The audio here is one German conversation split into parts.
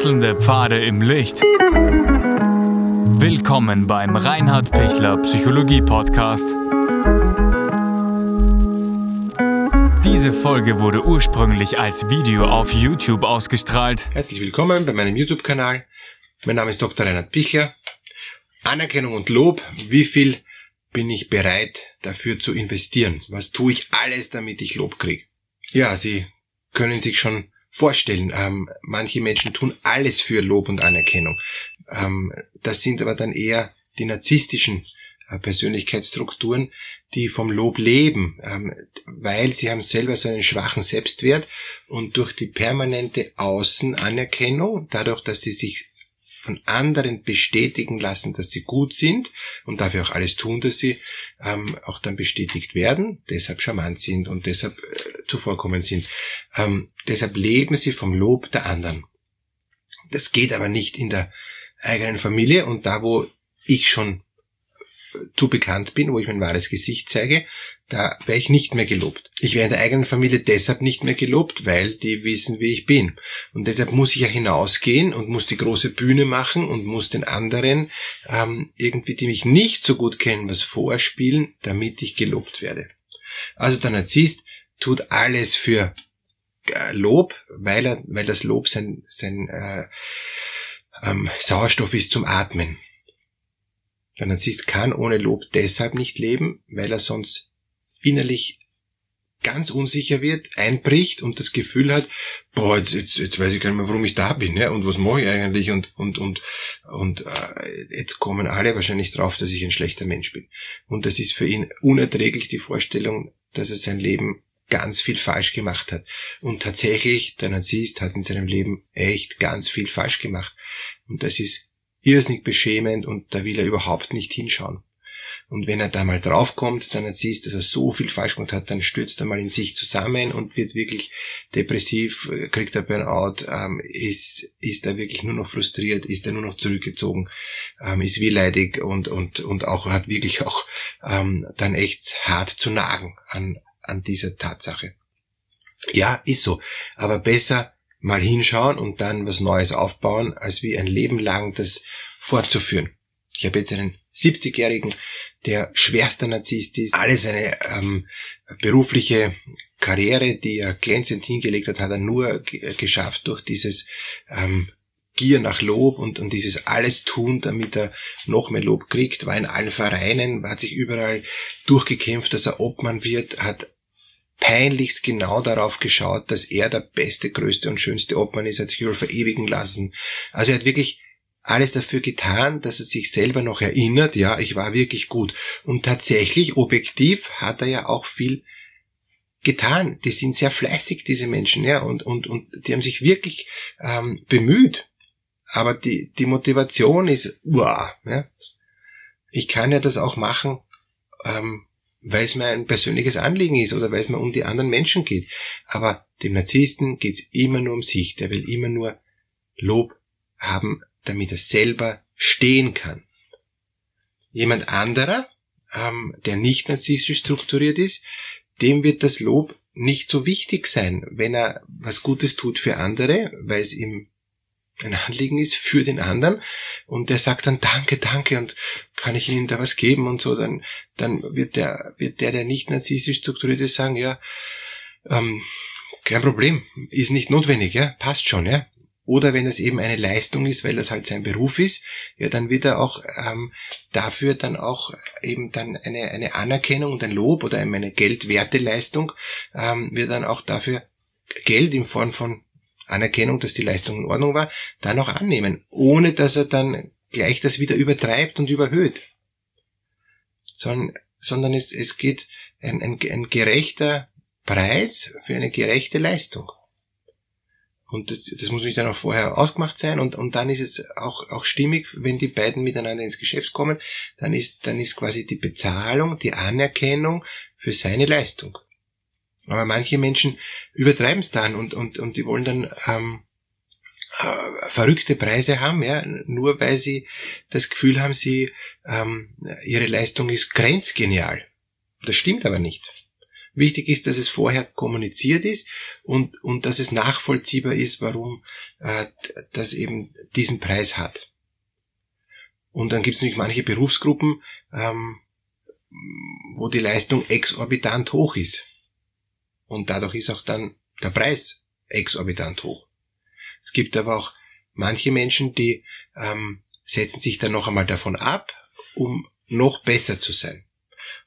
Wechselnde Pfade im Licht. Willkommen beim Reinhard Pichler Psychologie Podcast. Diese Folge wurde ursprünglich als Video auf YouTube ausgestrahlt. Herzlich willkommen bei meinem YouTube-Kanal. Mein Name ist Dr. Reinhard Pichler. Anerkennung und Lob. Wie viel bin ich bereit dafür zu investieren? Was tue ich alles, damit ich Lob kriege? Ja, Sie können sich schon vorstellen. Ähm, manche Menschen tun alles für Lob und Anerkennung. Ähm, das sind aber dann eher die narzisstischen äh, Persönlichkeitsstrukturen, die vom Lob leben, ähm, weil sie haben selber so einen schwachen Selbstwert und durch die permanente Außenanerkennung, dadurch, dass sie sich von anderen bestätigen lassen, dass sie gut sind und dafür auch alles tun, dass sie ähm, auch dann bestätigt werden, deshalb charmant sind und deshalb äh, zuvorkommend sind. Ähm, deshalb leben sie vom Lob der anderen. Das geht aber nicht in der eigenen Familie und da, wo ich schon zu bekannt bin, wo ich mein wahres Gesicht zeige, da wäre ich nicht mehr gelobt. Ich wäre in der eigenen Familie deshalb nicht mehr gelobt, weil die wissen, wie ich bin. Und deshalb muss ich ja hinausgehen und muss die große Bühne machen und muss den anderen ähm, irgendwie, die mich nicht so gut kennen, was vorspielen, damit ich gelobt werde. Also der Narzisst tut alles für äh, Lob, weil er, weil das Lob sein, sein äh, ähm, Sauerstoff ist zum Atmen. Der Narzisst kann ohne Lob deshalb nicht leben, weil er sonst innerlich ganz unsicher wird, einbricht und das Gefühl hat, boah, jetzt, jetzt, jetzt weiß ich gar nicht mehr, warum ich da bin, ja, und was mache ich eigentlich und und und und äh, jetzt kommen alle wahrscheinlich drauf, dass ich ein schlechter Mensch bin. Und das ist für ihn unerträglich die Vorstellung, dass er sein Leben ganz viel falsch gemacht hat. Und tatsächlich, der Narzisst hat in seinem Leben echt ganz viel falsch gemacht. Und das ist irrsinnig beschämend und da will er überhaupt nicht hinschauen. Und wenn er da mal draufkommt, dann siehst, dass er so viel falsch gemacht hat, dann stürzt er mal in sich zusammen und wird wirklich depressiv, kriegt er Burnout, ähm, ist, ist er wirklich nur noch frustriert, ist er nur noch zurückgezogen, ähm, ist wehleidig und, und, und auch hat wirklich auch ähm, dann echt hart zu nagen an, an dieser Tatsache. Ja, ist so. Aber besser mal hinschauen und dann was Neues aufbauen, als wie ein Leben lang das fortzuführen. Ich habe jetzt einen 70-Jährigen, der schwerster Narzisst ist, alle seine ähm, berufliche Karriere, die er glänzend hingelegt hat, hat er nur geschafft durch dieses ähm, Gier nach Lob und, und dieses alles tun, damit er noch mehr Lob kriegt, war in allen Vereinen, hat sich überall durchgekämpft, dass er Obmann wird, hat peinlichst genau darauf geschaut, dass er der beste, größte und schönste Obmann ist, hat sich überall verewigen lassen. Also er hat wirklich alles dafür getan, dass er sich selber noch erinnert, ja, ich war wirklich gut. Und tatsächlich, objektiv, hat er ja auch viel getan. Die sind sehr fleißig, diese Menschen, ja, und, und, und die haben sich wirklich ähm, bemüht. Aber die, die Motivation ist, wow, ja. Ich kann ja das auch machen, ähm, weil es mir ein persönliches Anliegen ist oder weil es mir um die anderen Menschen geht. Aber dem Narzissten geht's immer nur um sich. Der will immer nur Lob haben, damit er selber stehen kann. Jemand anderer, ähm, der nicht narzisstisch strukturiert ist, dem wird das Lob nicht so wichtig sein, wenn er was Gutes tut für andere, weil es ihm ein Anliegen ist für den anderen und der sagt dann Danke, danke und kann ich Ihnen da was geben und so, dann, dann wird der, wird der, der nicht narzisstisch strukturiert ist, sagen, ja, ähm, kein Problem, ist nicht notwendig, ja, passt schon, ja. Oder wenn es eben eine Leistung ist, weil das halt sein Beruf ist, ja, dann wird er auch ähm, dafür dann auch eben dann eine, eine Anerkennung und ein Lob oder eine geldwerte Leistung ähm, wird dann auch dafür Geld in Form von Anerkennung, dass die Leistung in Ordnung war, dann auch annehmen, ohne dass er dann gleich das wieder übertreibt und überhöht. Sondern, sondern es, es geht ein, ein, ein gerechter Preis für eine gerechte Leistung. Und das, das muss nicht dann auch vorher ausgemacht sein und, und dann ist es auch, auch stimmig, wenn die beiden miteinander ins Geschäft kommen, dann ist, dann ist quasi die Bezahlung, die Anerkennung für seine Leistung. Aber manche Menschen übertreiben es dann und, und, und die wollen dann ähm, äh, verrückte Preise haben, ja, nur weil sie das Gefühl haben, sie ähm, ihre Leistung ist grenzgenial. Das stimmt aber nicht. Wichtig ist, dass es vorher kommuniziert ist und, und dass es nachvollziehbar ist, warum äh, das eben diesen Preis hat. Und dann gibt es natürlich manche Berufsgruppen, ähm, wo die Leistung exorbitant hoch ist. Und dadurch ist auch dann der Preis exorbitant hoch. Es gibt aber auch manche Menschen, die ähm, setzen sich dann noch einmal davon ab, um noch besser zu sein.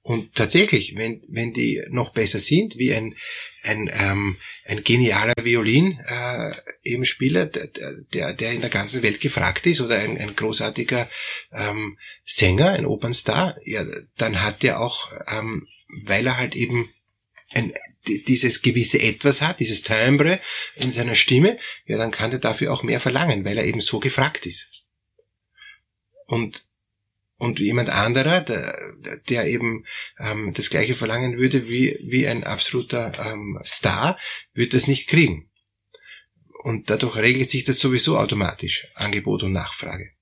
Und tatsächlich, wenn, wenn die noch besser sind, wie ein, ein, ähm, ein genialer Violin äh, eben Spieler, der, der, der in der ganzen Welt gefragt ist, oder ein, ein großartiger ähm, Sänger, ein Opernstar, ja, dann hat der auch, ähm, weil er halt eben ein, dieses gewisse Etwas hat, dieses Timbre in seiner Stimme, ja, dann kann er dafür auch mehr verlangen, weil er eben so gefragt ist. Und und jemand anderer, der, der eben ähm, das gleiche verlangen würde wie, wie ein absoluter ähm, Star, würde das nicht kriegen. Und dadurch regelt sich das sowieso automatisch, Angebot und Nachfrage.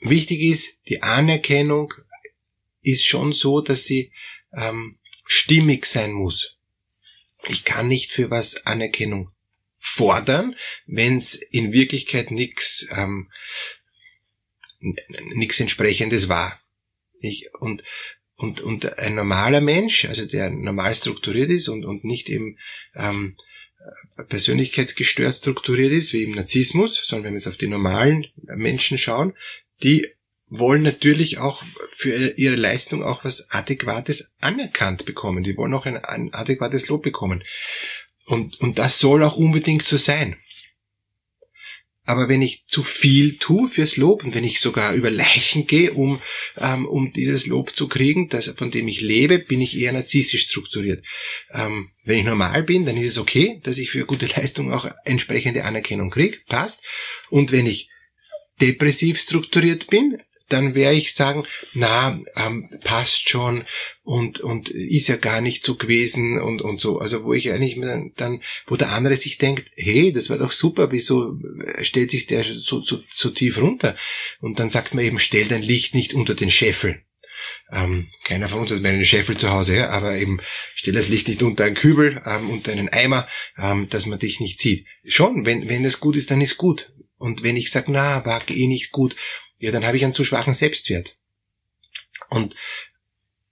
Wichtig ist, die Anerkennung ist schon so, dass sie ähm, stimmig sein muss. Ich kann nicht für was Anerkennung fordern, wenn es in Wirklichkeit nichts ähm, nichts entsprechendes war. Ich, und, und, und ein normaler Mensch, also der normal strukturiert ist und, und nicht eben ähm, persönlichkeitsgestört strukturiert ist, wie im Narzissmus, sondern wenn wir jetzt auf die normalen Menschen schauen, die wollen natürlich auch für ihre Leistung auch was Adäquates anerkannt bekommen. Die wollen auch ein, ein adäquates Lob bekommen. Und, und das soll auch unbedingt so sein. Aber wenn ich zu viel tue fürs Lob und wenn ich sogar über Leichen gehe, um, ähm, um dieses Lob zu kriegen, das, von dem ich lebe, bin ich eher narzisstisch strukturiert. Ähm, wenn ich normal bin, dann ist es okay, dass ich für gute Leistung auch entsprechende Anerkennung kriege, passt. Und wenn ich depressiv strukturiert bin, dann wäre ich sagen, na, ähm, passt schon und, und ist ja gar nicht so gewesen und, und so. Also wo ich eigentlich dann, wo der andere sich denkt, hey, das war doch super, wieso stellt sich der so, so, so tief runter? Und dann sagt man eben, stell dein Licht nicht unter den Scheffel. Ähm, keiner von uns hat mehr einen Scheffel zu Hause, ja, aber eben stell das Licht nicht unter einen Kübel, ähm, unter einen Eimer, ähm, dass man dich nicht sieht. Schon, wenn, wenn es gut ist, dann ist gut. Und wenn ich sage, na, war eh nicht gut, ja, dann habe ich einen zu schwachen Selbstwert. Und,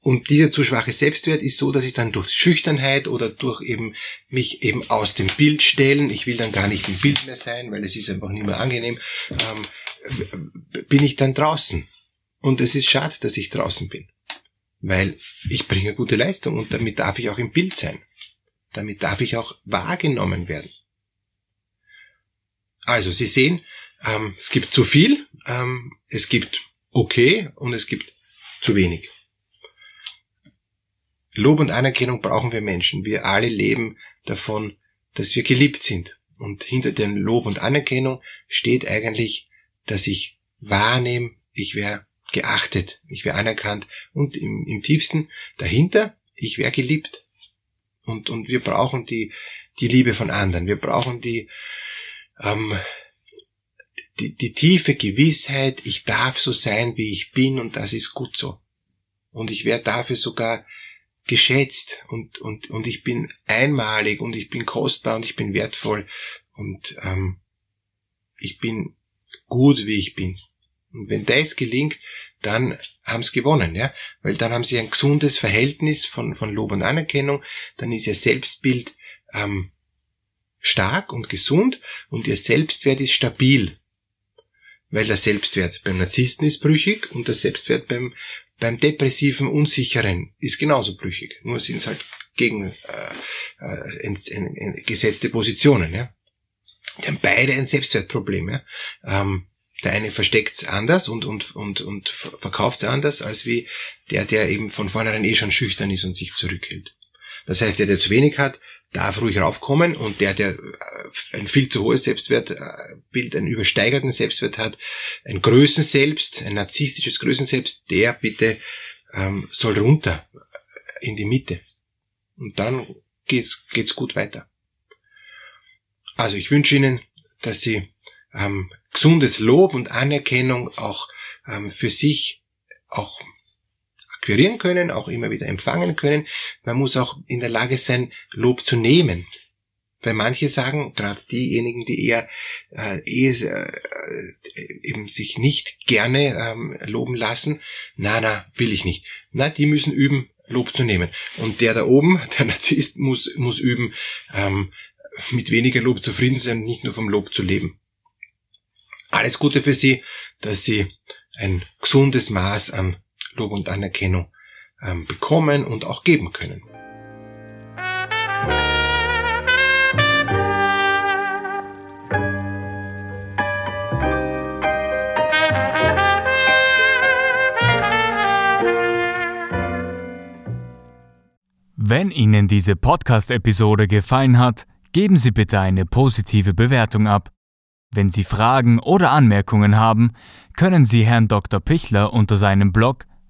und dieser zu schwache Selbstwert ist so, dass ich dann durch Schüchternheit oder durch eben mich eben aus dem Bild stellen, ich will dann gar nicht im Bild mehr sein, weil es ist einfach nicht mehr angenehm, ähm, bin ich dann draußen. Und es ist schade, dass ich draußen bin. Weil ich bringe gute Leistung und damit darf ich auch im Bild sein. Damit darf ich auch wahrgenommen werden. Also, Sie sehen, ähm, es gibt zu viel, ähm, es gibt okay und es gibt zu wenig. Lob und Anerkennung brauchen wir Menschen. Wir alle leben davon, dass wir geliebt sind. Und hinter dem Lob und Anerkennung steht eigentlich, dass ich wahrnehme, ich wäre geachtet, ich wäre anerkannt und im, im tiefsten dahinter, ich wäre geliebt. Und, und wir brauchen die, die Liebe von anderen. Wir brauchen die, ähm, die, die tiefe Gewissheit, ich darf so sein, wie ich bin und das ist gut so. Und ich werde dafür sogar geschätzt und, und, und ich bin einmalig und ich bin kostbar und ich bin wertvoll und ähm, ich bin gut, wie ich bin. Und wenn das gelingt, dann haben sie gewonnen, ja, weil dann haben sie ein gesundes Verhältnis von, von Lob und Anerkennung, dann ist ihr Selbstbild ähm, stark und gesund und ihr Selbstwert ist stabil weil der Selbstwert beim Narzissten ist brüchig und der Selbstwert beim, beim depressiven, unsicheren ist genauso brüchig. Nur sind es halt gegen äh, äh, gesetzte Positionen. Ja? Die haben beide ein Selbstwertproblem. Ja? Ähm, der eine versteckt es anders und, und, und, und verkauft es anders, als wie der, der eben von vornherein eh schon schüchtern ist und sich zurückhält. Das heißt, der, der zu wenig hat, darf ruhig raufkommen und der, der äh, ein viel zu hohes Selbstwertbild, einen übersteigerten Selbstwert hat, ein Größenselbst, ein narzisstisches Größenselbst, der bitte ähm, soll runter in die Mitte. Und dann geht's, geht's gut weiter. Also ich wünsche Ihnen, dass Sie ähm, gesundes Lob und Anerkennung auch ähm, für sich auch akquirieren können, auch immer wieder empfangen können. Man muss auch in der Lage sein, Lob zu nehmen. Weil manche sagen, gerade diejenigen, die eher äh, eh, äh, eben sich nicht gerne ähm, loben lassen, na, na, will ich nicht. Na, die müssen üben, Lob zu nehmen. Und der da oben, der Narzisst, muss, muss üben, ähm, mit weniger Lob zufrieden sein, nicht nur vom Lob zu leben. Alles Gute für Sie, dass Sie ein gesundes Maß an Lob und Anerkennung ähm, bekommen und auch geben können. Wenn Ihnen diese Podcast-Episode gefallen hat, geben Sie bitte eine positive Bewertung ab. Wenn Sie Fragen oder Anmerkungen haben, können Sie Herrn Dr. Pichler unter seinem Blog